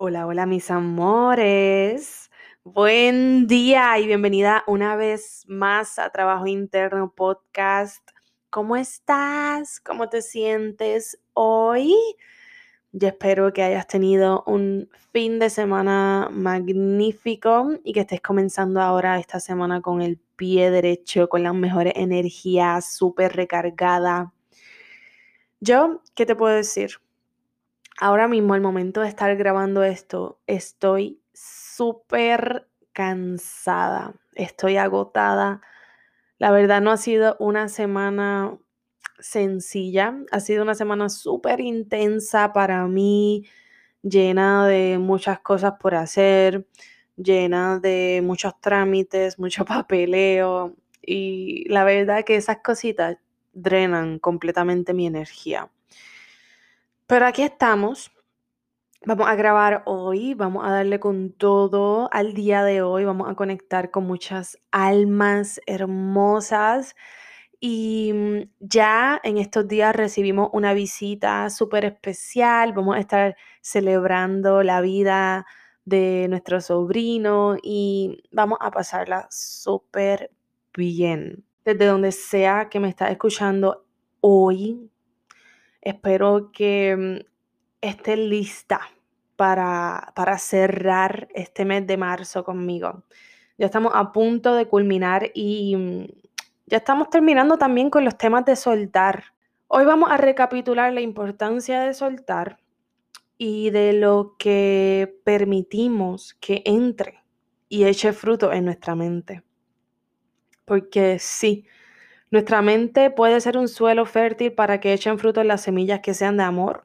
Hola, hola mis amores. Buen día y bienvenida una vez más a Trabajo Interno Podcast. ¿Cómo estás? ¿Cómo te sientes hoy? Yo espero que hayas tenido un fin de semana magnífico y que estés comenzando ahora esta semana con el pie derecho, con las mejores energías, súper recargada. Yo, ¿qué te puedo decir? Ahora mismo, al momento de estar grabando esto, estoy súper cansada, estoy agotada. La verdad no ha sido una semana sencilla, ha sido una semana súper intensa para mí, llena de muchas cosas por hacer, llena de muchos trámites, mucho papeleo y la verdad que esas cositas drenan completamente mi energía. Pero aquí estamos. Vamos a grabar hoy, vamos a darle con todo al día de hoy, vamos a conectar con muchas almas hermosas. Y mm, ya en estos días recibimos una visita súper especial, vamos a estar celebrando la vida de nuestro sobrino y vamos a pasarla súper bien. Desde donde sea que me estás escuchando hoy, Espero que mm, esté lista para, para cerrar este mes de marzo conmigo. Ya estamos a punto de culminar y mm, ya estamos terminando también con los temas de soltar. Hoy vamos a recapitular la importancia de soltar y de lo que permitimos que entre y eche fruto en nuestra mente. Porque sí, nuestra mente puede ser un suelo fértil para que echen fruto las semillas que sean de amor,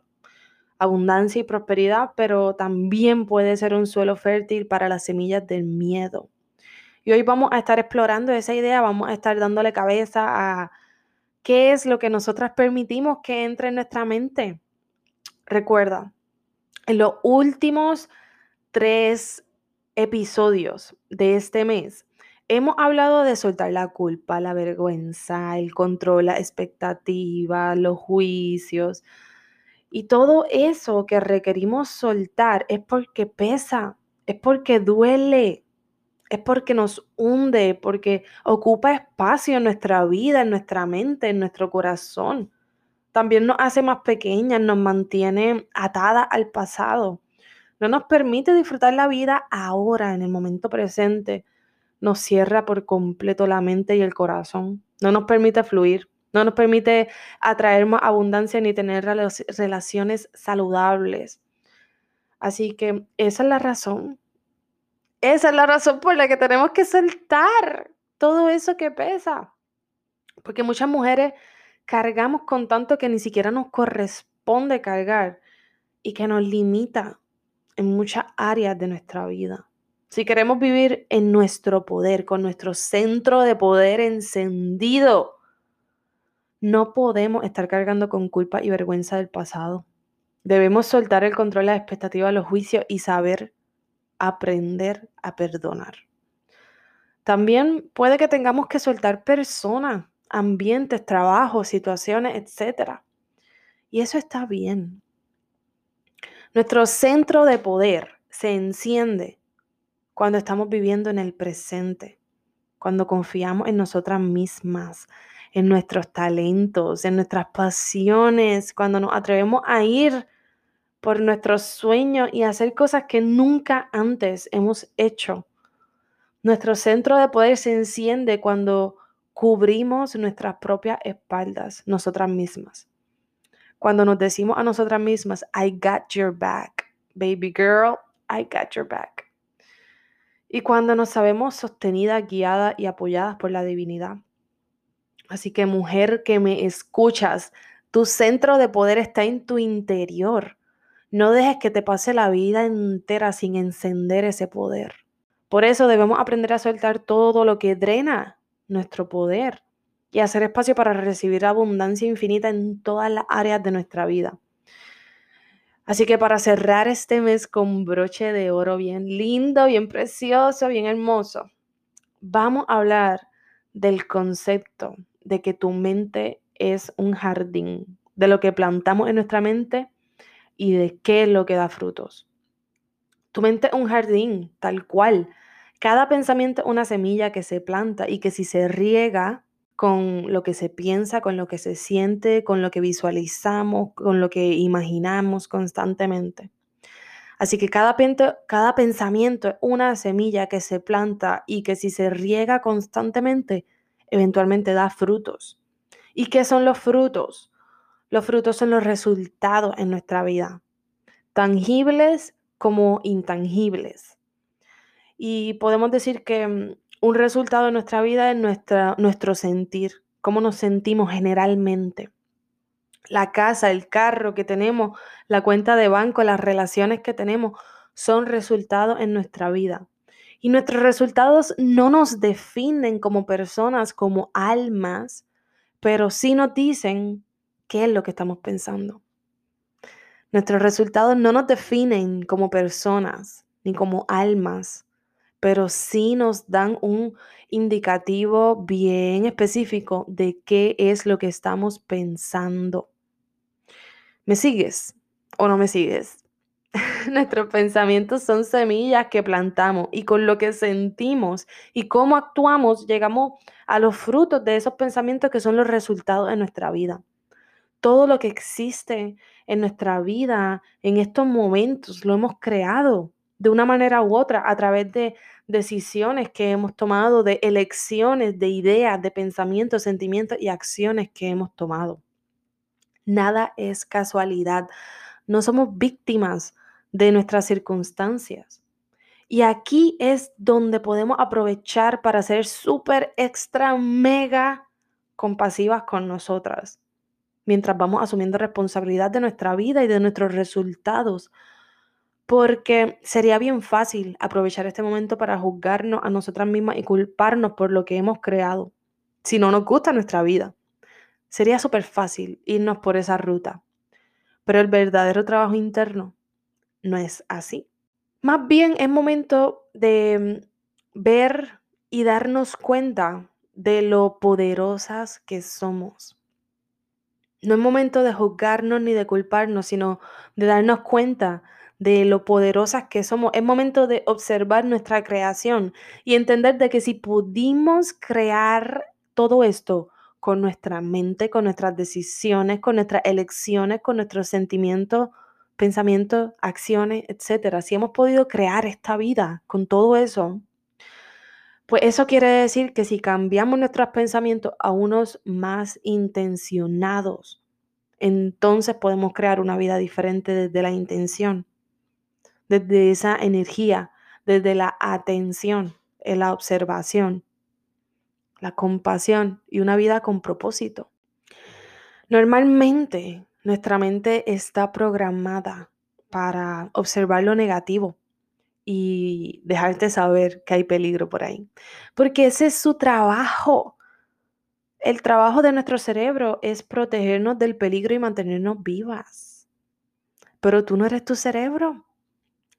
abundancia y prosperidad, pero también puede ser un suelo fértil para las semillas del miedo. Y hoy vamos a estar explorando esa idea, vamos a estar dándole cabeza a qué es lo que nosotras permitimos que entre en nuestra mente. Recuerda, en los últimos tres episodios de este mes, Hemos hablado de soltar la culpa, la vergüenza, el control, la expectativa, los juicios. Y todo eso que requerimos soltar es porque pesa, es porque duele, es porque nos hunde, porque ocupa espacio en nuestra vida, en nuestra mente, en nuestro corazón. También nos hace más pequeñas, nos mantiene atadas al pasado. No nos permite disfrutar la vida ahora, en el momento presente nos cierra por completo la mente y el corazón. No nos permite fluir, no nos permite atraer más abundancia ni tener relaciones saludables. Así que esa es la razón. Esa es la razón por la que tenemos que soltar todo eso que pesa. Porque muchas mujeres cargamos con tanto que ni siquiera nos corresponde cargar y que nos limita en muchas áreas de nuestra vida. Si queremos vivir en nuestro poder, con nuestro centro de poder encendido, no podemos estar cargando con culpa y vergüenza del pasado. Debemos soltar el control, las expectativas, los juicios y saber aprender a perdonar. También puede que tengamos que soltar personas, ambientes, trabajos, situaciones, etc. Y eso está bien. Nuestro centro de poder se enciende cuando estamos viviendo en el presente, cuando confiamos en nosotras mismas, en nuestros talentos, en nuestras pasiones, cuando nos atrevemos a ir por nuestros sueños y hacer cosas que nunca antes hemos hecho. Nuestro centro de poder se enciende cuando cubrimos nuestras propias espaldas, nosotras mismas. Cuando nos decimos a nosotras mismas, I got your back, baby girl, I got your back. Y cuando nos sabemos sostenidas, guiadas y apoyadas por la divinidad. Así que mujer que me escuchas, tu centro de poder está en tu interior. No dejes que te pase la vida entera sin encender ese poder. Por eso debemos aprender a soltar todo lo que drena nuestro poder y hacer espacio para recibir abundancia infinita en todas las áreas de nuestra vida. Así que para cerrar este mes con broche de oro bien lindo, bien precioso, bien hermoso, vamos a hablar del concepto de que tu mente es un jardín, de lo que plantamos en nuestra mente y de qué es lo que da frutos. Tu mente es un jardín, tal cual. Cada pensamiento es una semilla que se planta y que si se riega con lo que se piensa, con lo que se siente, con lo que visualizamos, con lo que imaginamos constantemente. Así que cada, pensamiento es una semilla que se planta y que si se riega constantemente, eventualmente da frutos. ¿Y qué son los frutos? Los frutos son los resultados en nuestra vida, tangibles como intangibles. Y podemos decir que mm, un resultado de nuestra vida es nuestra, nuestro sentir, cómo nos sentimos generalmente. La casa, el carro que tenemos, la cuenta de banco, las relaciones que tenemos, son resultados en nuestra vida. Y nuestros resultados no nos definen como personas, como almas, pero sí nos dicen qué es lo que estamos pensando. Nuestros resultados no nos definen como personas ni como almas, pero sí nos dan un indicativo bien específico de qué es lo que estamos pensando. ¿Me sigues o no me sigues? Nuestros pensamientos son semillas que plantamos y con lo que sentimos y cómo actuamos llegamos a los frutos de esos pensamientos que son los resultados de nuestra vida. Todo lo que existe en nuestra vida en estos momentos lo hemos creado de una manera u otra a través de decisiones que hemos tomado, de elecciones, de ideas, de pensamientos, sentimientos y acciones que hemos tomado. Nada es casualidad. No somos víctimas de nuestras circunstancias. Y aquí es donde podemos aprovechar para ser súper, extra, mega compasivas con nosotras, mientras vamos asumiendo responsabilidad de nuestra vida y de nuestros resultados. Porque sería bien fácil aprovechar este momento para juzgarnos a nosotras mismas y culparnos por lo que hemos creado, si no nos gusta nuestra vida. Sería súper fácil irnos por esa ruta. Pero el verdadero trabajo interno no es así. Más bien es momento de mm, ver y darnos cuenta de lo poderosas que somos. No es momento de juzgarnos ni de culparnos, sino de darnos cuenta de lo poderosas que somos. Es momento de observar nuestra creación y entender de que si pudimos crear todo esto con nuestra mente, con nuestras decisiones, con nuestras elecciones, con nuestros sentimientos, pensamientos, acciones, etcétera, si hemos podido crear esta vida con todo eso, pues eso quiere decir que si cambiamos nuestros pensamientos a unos más intencionados, entonces podemos crear una vida diferente desde la intención. Desde esa energía, desde la atención, la observación, la compasión y una vida con propósito. Normalmente nuestra mente está programada para observar lo negativo y dejarte saber que hay peligro por ahí. Porque ese es su trabajo. El trabajo de nuestro cerebro es protegernos del peligro y mantenernos vivas. Pero tú no eres tu cerebro.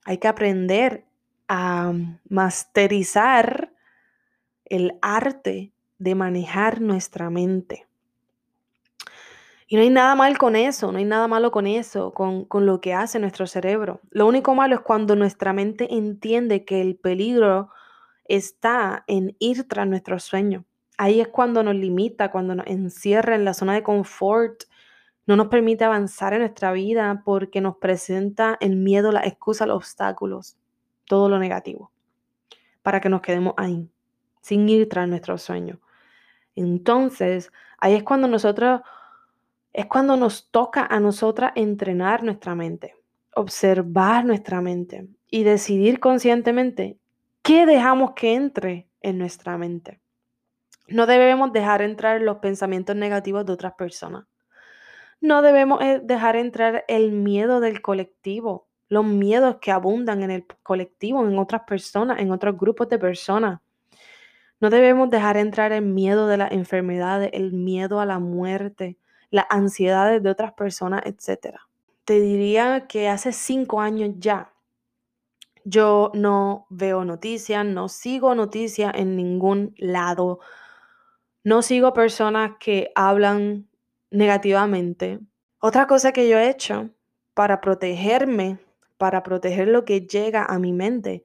Hay que aprender a masterizar el arte de manejar nuestra mente. Y no hay nada mal con eso, no hay nada malo con eso, con, con, lo que hace nuestro cerebro. Lo único malo es cuando nuestra mente entiende que el peligro está en ir tras nuestro sueño. Ahí es cuando nos limita, cuando nos encierra en la zona de confort, no nos permite avanzar en nuestra vida porque nos presenta el miedo, la excusa, los obstáculos, todo lo negativo, para que nos quedemos ahí, sin ir tras nuestro sueño. Entonces, ahí es cuando nosotros es cuando nos toca a nosotras entrenar nuestra mente, observar nuestra mente y decidir conscientemente qué dejamos que entre en nuestra mente. No debemos dejar entrar los pensamientos negativos de otras personas. No debemos eh, dejar entrar el miedo del colectivo, los miedos que abundan en el colectivo, en otras personas, en otros grupos de personas. No debemos dejar entrar el miedo de las enfermedades, el miedo a la muerte, las ansiedades de otras personas, etc. Te diría que hace cinco años ya yo no veo noticias, no sigo noticias en ningún lado, no sigo personas que hablan negativamente. Otra cosa que yo he hecho para protegerme, para proteger lo que llega a mi mente,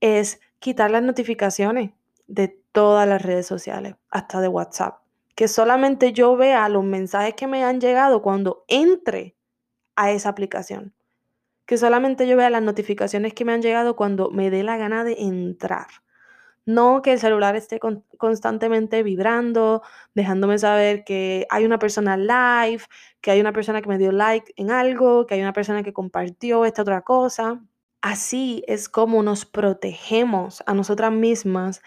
es quitar las notificaciones de todas las redes sociales, hasta de WhatsApp que solamente yo vea los mensajes que me han llegado cuando entre a esa aplicación. Que solamente yo vea las notificaciones que me han llegado cuando me dé la gana de entrar. No que el celular esté constantemente vibrando, dejándome saber que hay una persona live, que hay una persona que me dio like en algo, que hay una persona que compartió esta otra cosa. Así es como nos protegemos a nosotras mismas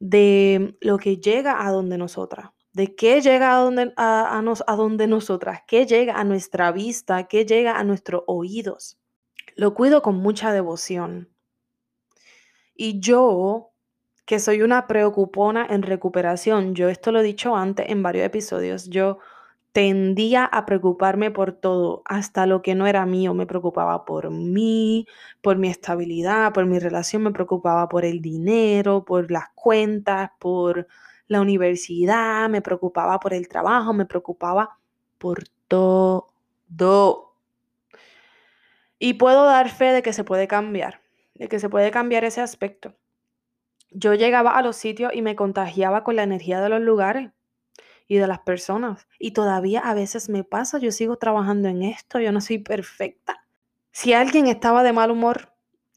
de lo que llega a donde nosotras de qué llega a donde, a, a donde nosotras, qué llega a nuestra vista, qué llega a nuestros oídos. Lo cuido con mucha devoción. Y yo, que soy una preocupona en recuperación, yo esto lo he dicho antes en varios episodios, yo tendía a preocuparme por todo, hasta lo que no era mío. Me preocupaba por mí, por mi estabilidad, por mi relación, me preocupaba por el dinero, por las cuentas, por la universidad, me preocupaba por el trabajo, me preocupaba por todo. Y puedo dar fe de que se puede cambiar, de que se puede cambiar ese aspecto. Yo llegaba a los sitios y me contagiaba con la energía de los lugares y de las personas. Y todavía a veces me pasa, yo sigo trabajando en esto, yo no soy perfecta. Si alguien estaba de mal humor,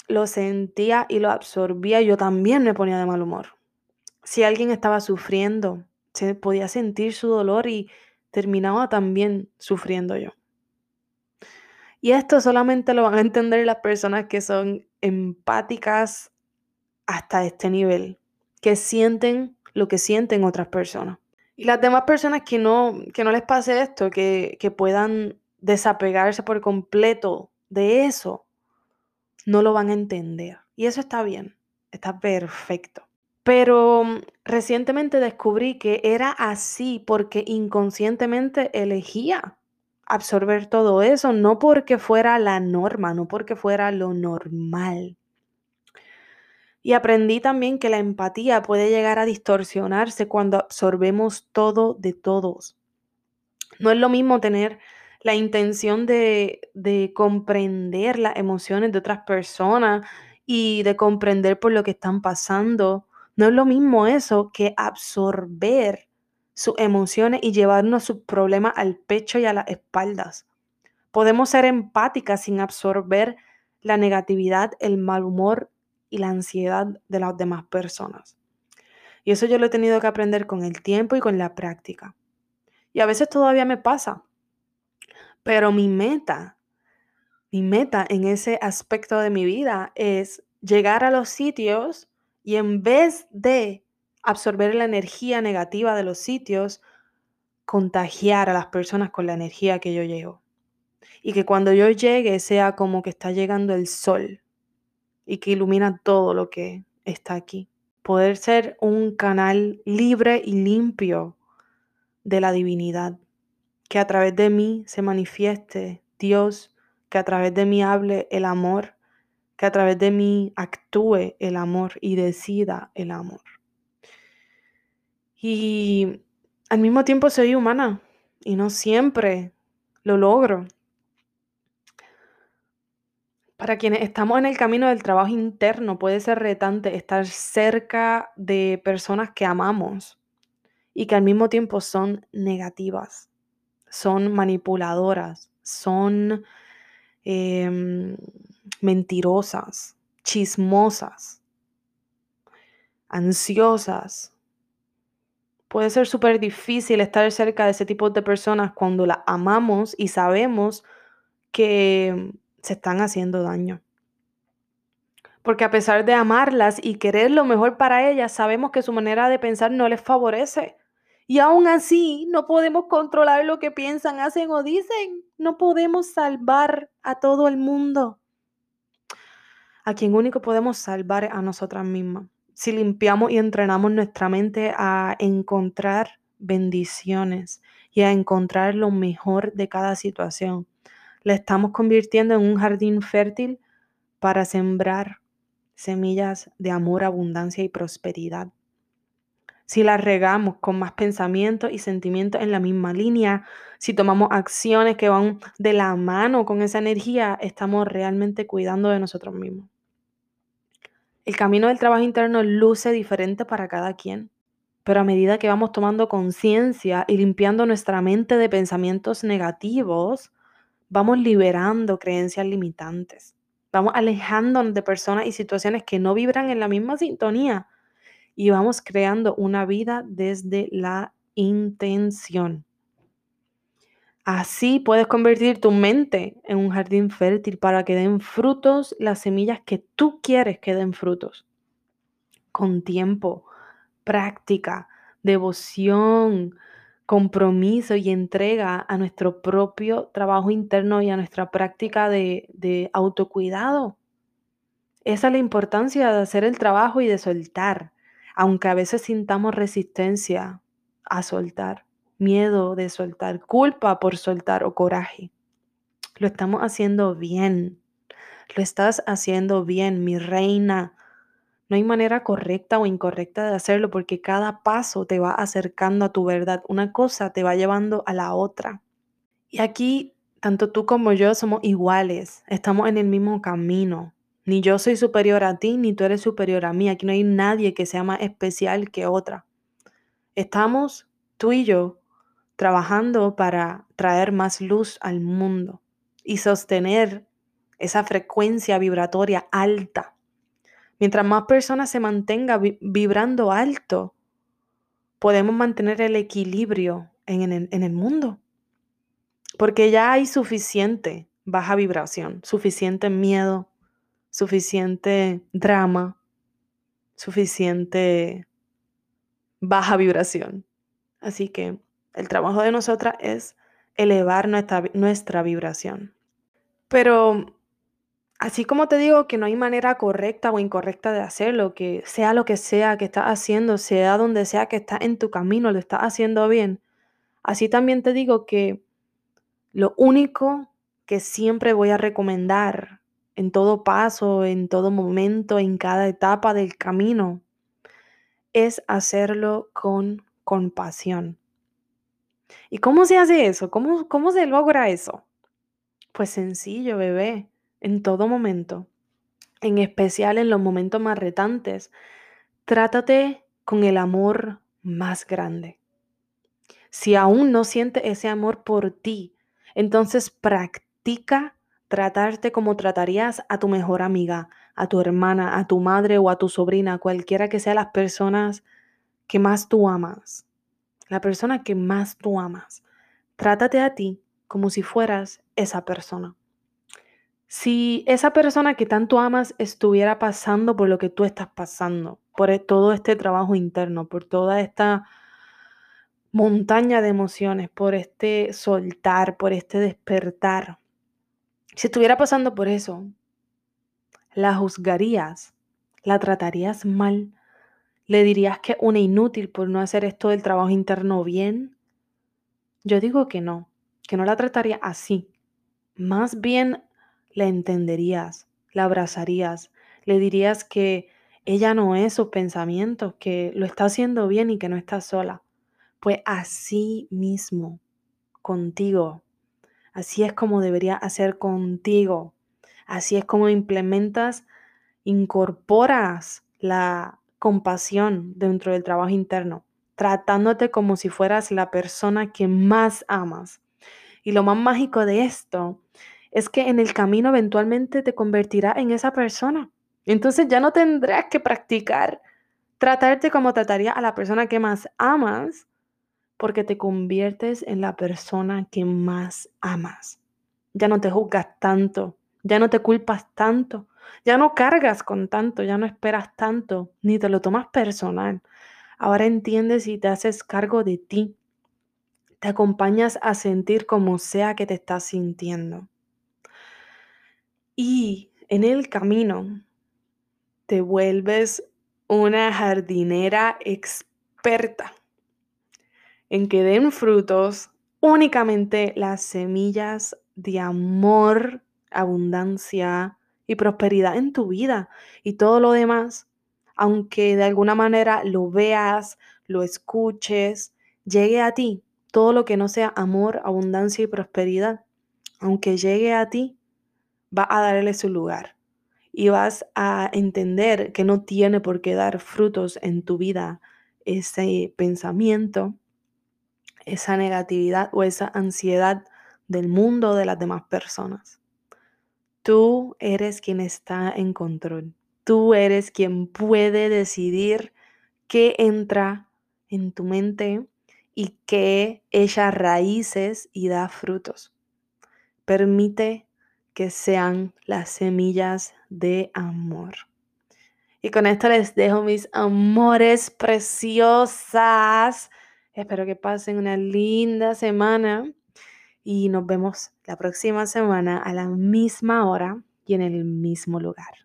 lo sentía y lo absorbía, yo también me ponía de mal humor si alguien estaba sufriendo, se podía sentir su dolor y terminaba también sufriendo yo. Y esto solamente lo van a entender las personas que son empáticas hasta este nivel, que sienten lo que sienten otras personas. Y las demás personas que no, que no les pase esto, que, que puedan desapegarse por completo de eso, no lo van a entender. Y eso está bien, está perfecto. Pero mm, recientemente descubrí que era así porque inconscientemente elegía absorber todo eso, no porque fuera la norma, no porque fuera lo normal. Y aprendí también que la empatía puede llegar a distorsionarse cuando absorbemos todo de todos. No es lo mismo tener la intención de, de comprender las emociones de otras personas y de comprender por lo que están pasando no es lo mismo eso que absorber sus emociones y llevarnos sus problemas al pecho y a las espaldas. Podemos ser empáticas sin absorber la negatividad, el mal humor y la ansiedad de las demás personas. Y eso yo lo he tenido que aprender con el tiempo y con la práctica. Y a veces todavía me pasa. Pero mi meta, mi meta en ese aspecto de mi vida es llegar a los sitios y en vez de absorber la energía negativa de los sitios, contagiar a las personas con la energía que yo llevo. Y que cuando yo llegue sea como que está llegando el sol y que ilumina todo lo que está aquí. Poder ser un canal libre y limpio de la divinidad. Que a través de mí se manifieste Dios, que a través de mí hable el amor, que a través de mí actúe el amor y decida el amor. Y al mismo tiempo soy humana y no siempre lo logro. Para quienes estamos en el camino del trabajo interno, puede ser retante estar cerca de personas que amamos y que al mismo tiempo son negativas, son manipuladoras, son em, mentirosas, chismosas, ansiosas. Puede ser súper difícil estar cerca de ese tipo de personas cuando las amamos y sabemos que se están haciendo daño. Porque a pesar de amarlas y querer lo mejor para ellas, sabemos que su manera de pensar no les favorece. Y aún así, no podemos controlar lo que piensan, hacen o dicen. No podemos salvar a todo el mundo. A quien único podemos salvar a nosotras mismas. Si limpiamos y entrenamos nuestra mente a encontrar bendiciones y a encontrar lo mejor de cada situación la estamos convirtiendo en un jardín fértil para sembrar semillas de amor, abundancia y prosperidad. Si las regamos con más pensamientos y sentimientos en la misma línea, si tomamos acciones que van de la mano con esa energía, estamos realmente cuidando de nosotros mismos. El camino del trabajo interno luce diferente para cada quien, pero a medida que vamos tomando conciencia y limpiando nuestra mente de pensamientos negativos, vamos liberando creencias limitantes. Vamos alejándonos de personas y situaciones que no vibran en la misma sintonía y vamos creando una vida desde la intención. Así puedes convertir tu mente en un jardín fértil para que den frutos las semillas que tú quieres que den frutos. Con tiempo, práctica, devoción, compromiso y entrega a nuestro propio trabajo interno y a nuestra práctica de, autocuidado. Esa es la importancia de hacer el trabajo y de soltar, aunque a veces sintamos resistencia a soltar, miedo de soltar, culpa por soltar o coraje. Lo estamos haciendo bien. Lo estás haciendo bien, mi reina. No hay manera correcta o incorrecta de hacerlo porque cada paso te va acercando a tu verdad. Una cosa te va llevando a la otra. Y aquí, tanto tú como yo somos iguales. Estamos en el mismo camino. Ni yo soy superior a ti, ni tú eres superior a mí. Aquí no hay nadie que sea más especial que otra. Estamos, tú y yo, trabajando para traer más luz al mundo y sostener esa frecuencia vibratoria alta Mientras más personas se mantenga vibrando alto, podemos mantener el equilibrio en el, mundo. Porque ya hay suficiente baja vibración, suficiente miedo, suficiente drama, suficiente baja vibración. Así que el trabajo de nosotras es elevar nuestra, nuestra vibración. Pero Así como te digo que no hay manera correcta o incorrecta de hacerlo, que sea lo que sea que estás haciendo, sea donde sea que estás en tu camino, lo estás haciendo bien. Así también te digo que lo único que siempre voy a recomendar en todo paso, en todo momento, en cada etapa del camino, es hacerlo con compasión. ¿Y cómo se hace eso? ¿Cómo, cómo se logra eso? Pues sencillo, bebé en todo momento, en especial en los momentos más retantes, trátate con el amor más grande. Si aún no sientes ese amor por ti, entonces practica tratarte como tratarías a tu mejor amiga, a tu hermana, a tu madre o a tu sobrina, cualquiera que sea las personas que más tú amas. La persona que más tú amas. Trátate a ti como si fueras esa persona Si esa persona que tanto amas estuviera pasando por lo que tú estás pasando, por e, todo este trabajo interno, por toda esta montaña de emociones, por este soltar, por este despertar, si estuviera pasando por eso, la juzgarías, la tratarías mal, le dirías que una inútil por no hacer esto del trabajo interno bien. Yo digo que no, que no la trataría así. Más bien la entenderías, la abrazarías, le dirías que ella no es sus pensamientos, que lo está haciendo bien y que no está sola. Pues así mismo, contigo. Así es como debería hacer contigo. Así es como implementas, incorporas la compasión dentro del trabajo interno, tratándote como si fueras la persona que más amas. Y lo más mágico de esto es que en el camino eventualmente te convertirás en esa persona. Entonces ya no tendrás que practicar tratarte como trataría a la persona que más amas, porque te conviertes en la persona que más amas. Ya no te juzgas tanto, ya no te culpas tanto, ya no cargas con tanto, ya no esperas tanto, ni te lo tomas personal. Ahora entiendes y te haces cargo de ti. Te acompañas a sentir como sea que te estás sintiendo. Y en el camino te vuelves una jardinera experta en que den frutos únicamente las semillas de amor, abundancia y prosperidad en tu vida. Y todo lo demás, aunque de alguna manera lo veas, lo escuches, llegue a ti, todo lo que no sea amor, abundancia y prosperidad, aunque llegue a ti, va a darle su lugar y vas a entender que no tiene por qué dar frutos en tu vida ese pensamiento, esa negatividad o esa ansiedad del mundo de las demás personas. Tú eres quien está en control. Tú eres quien puede decidir qué entra en tu mente y qué echa raíces y da frutos. Permite que sean las semillas de amor. Y con esto les dejo mis amores preciosas. Espero que pasen una linda semana y nos vemos la próxima semana a la misma hora y en el mismo lugar.